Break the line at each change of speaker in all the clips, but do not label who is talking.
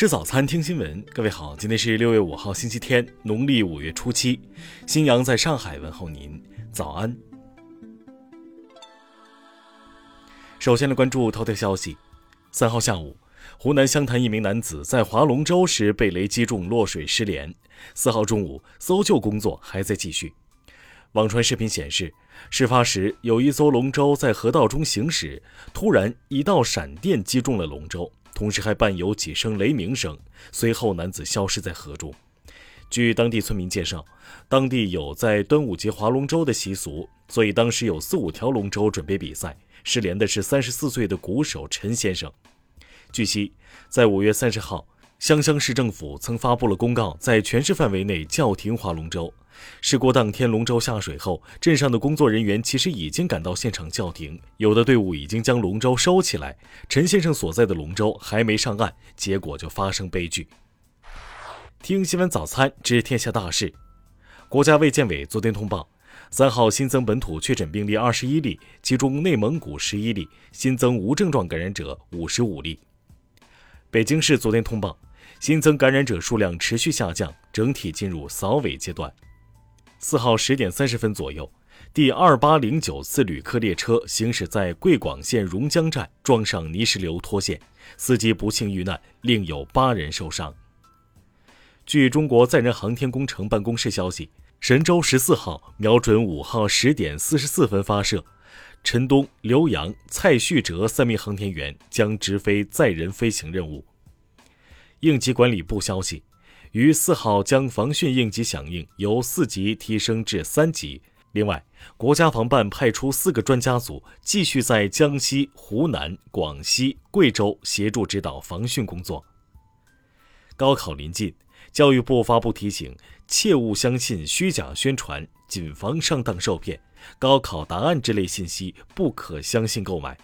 吃早餐，听新闻。各位好，今天是六月五号，星期天，农历五月初七。新阳在上海问候您，早安。首先来关注头条消息。三号下午，湖南湘潭一名男子在划龙舟时被雷击中，落水失联。四号中午，搜救工作还在继续。网传视频显示，事发时有一艘龙舟在河道中行驶，突然一道闪电击中了龙舟。同时还伴有几声雷鸣声，随后男子消失在河中。据当地村民介绍，当地有在端午节划龙舟的习俗，所以当时有四五条龙舟准备比赛。失联的是三十四岁的鼓手陈先生。据悉，在五月三十号，湘乡市政府曾发布了公告，在全市范围内叫停划龙舟。事故当天，龙舟下水后，镇上的工作人员其实已经赶到现场叫停，有的队伍已经将龙舟收起来。陈先生所在的龙舟还没上岸，结果就发生悲剧。听新闻早餐知天下大事。国家卫健委昨天通报，三号新增本土确诊病例二十一例，其中内蒙古十一例，新增无症状感染者五十五例。北京市昨天通报，新增感染者数量持续下降，整体进入扫尾阶段。四号十点三十分左右，第二八零九次旅客列车行驶在贵广线榕江站，撞上泥石流脱线，司机不幸遇难，另有八人受伤。据中国载人航天工程办公室消息，神舟十四号瞄准五号十点四十四分发射，陈冬、刘洋、蔡旭哲三名航天员将执飞载人飞行任务。应急管理部消息。于四号将防汛应急响应由四级提升至三级。另外，国家防办派出四个专家组，继续在江西、湖南、广西、贵州协助指导防汛工作。高考临近，教育部发布提醒：切勿相信虚假宣传，谨防上当受骗。高考答案之类信息不可相信购买。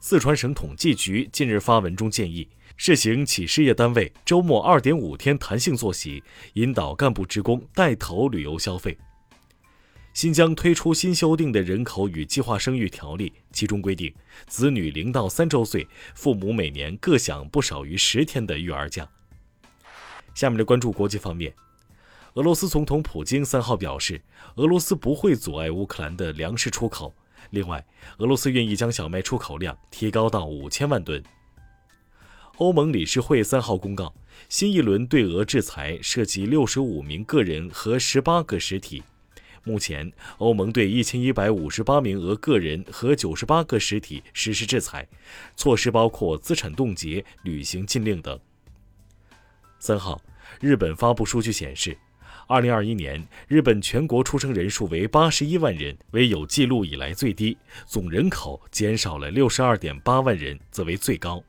四川省统计局近日发文中建议。试行企事业单位周末二点五天弹性作息，引导干部职工带头旅游消费。新疆推出新修订的人口与计划生育条例，其中规定，子女零到三周岁，父母每年各享不少于十天的育儿假。下面来关注国际方面，俄罗斯总统普京三号表示，俄罗斯不会阻碍乌克兰的粮食出口。另外，俄罗斯愿意将小麦出口量提高到五千万吨。欧盟理事会三号公告，新一轮对俄制裁涉及六十五名个人和十八个实体。目前，欧盟对一千一百五十八名俄个人和九十八个实体实施制裁，措施包括资产冻结、旅行禁令等。三号，日本发布数据显示，二零二一年日本全国出生人数为八十一万人，为有记录以来最低；总人口减少了六十二点八万人，则为最高。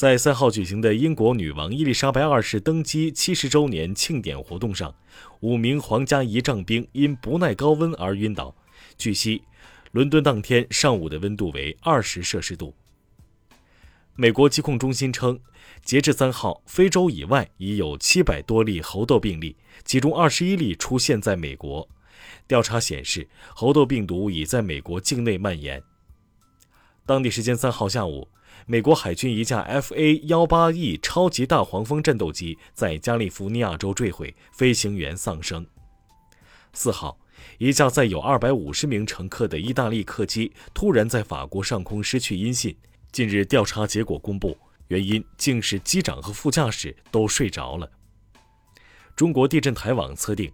在三号举行的英国女王伊丽莎白二世登基七十周年庆典活动上，五名皇家仪仗兵因不耐高温而晕倒。据悉，伦敦当天上午的温度为二十摄氏度。美国疾控中心称，截至三号，非洲以外已有七百多例猴痘病例，其中二十一例出现在美国。调查显示，猴痘病毒已在美国境内蔓延。当地时间三号下午。美国海军一架 F/A-18E 超级大黄蜂战斗机在加利福尼亚州坠毁，飞行员丧生。四号，一架载有二百五十名乘客的意大利客机突然在法国上空失去音信。近日调查结果公布，原因竟是机长和副驾驶都睡着了。中国地震台网测定，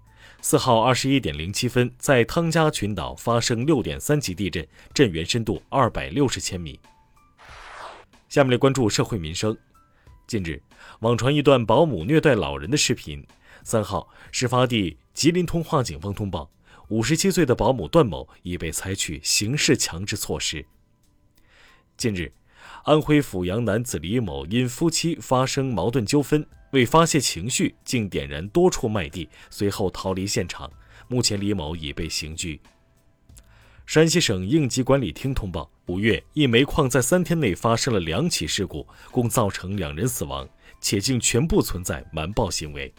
四号二十一点零七分，在汤加群岛发生六点三级地震，震源深度二百六十千米。下面来关注社会民生。近日，网传一段保姆虐待老人的视频。三号，事发地吉林通化警方通报，五十七岁的保姆段某已被采取刑事强制措施。近日，安徽阜阳男子李某因夫妻发生矛盾纠纷，为发泄情绪，竟点燃多处麦地，随后逃离现场。目前，李某已被刑拘。山西省应急管理厅通报，五月一煤矿在三天内发生了两起事故，共造成两人死亡，且竟全部存在瞒报行为。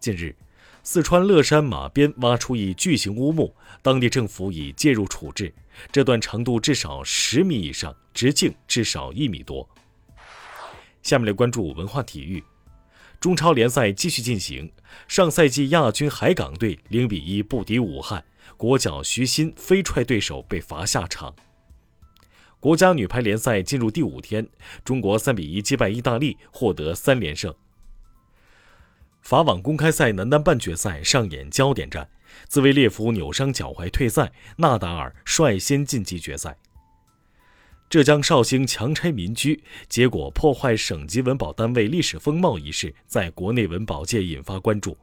近日，四川乐山马边挖出一巨型乌木，当地政府已介入处置。这段长度至少十米以上，直径至少一米多。下面来关注文化体育。中超联赛继续进行，上赛季亚军海港队零比一不敌武汉，国脚徐新飞踹对手被罚下场。国家女排联赛进入第五天，中国三比一击败意大利，获得三连胜。法网公开赛男单半决赛上演焦点战，兹维列夫扭伤脚踝退赛，纳达尔率先晋级决赛。浙江绍兴强拆民居，结果破坏省级文保单位历史风貌一事，在国内文保界引发关注。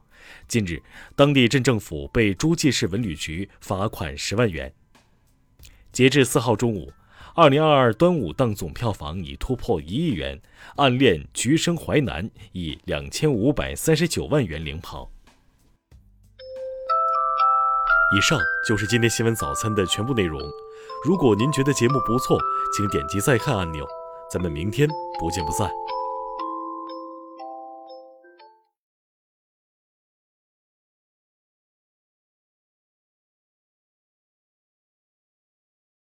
近日，当地镇政府被诸暨市文旅局罚款十万元。截至四号中午，二零二二端午档总票房已突破一亿元，《暗恋橘生淮南》以两千五百三十九万元领跑。以上就是今天新闻早餐的全部内容。如果您觉得节目不错，请点击再看按钮。咱们明天不见不散。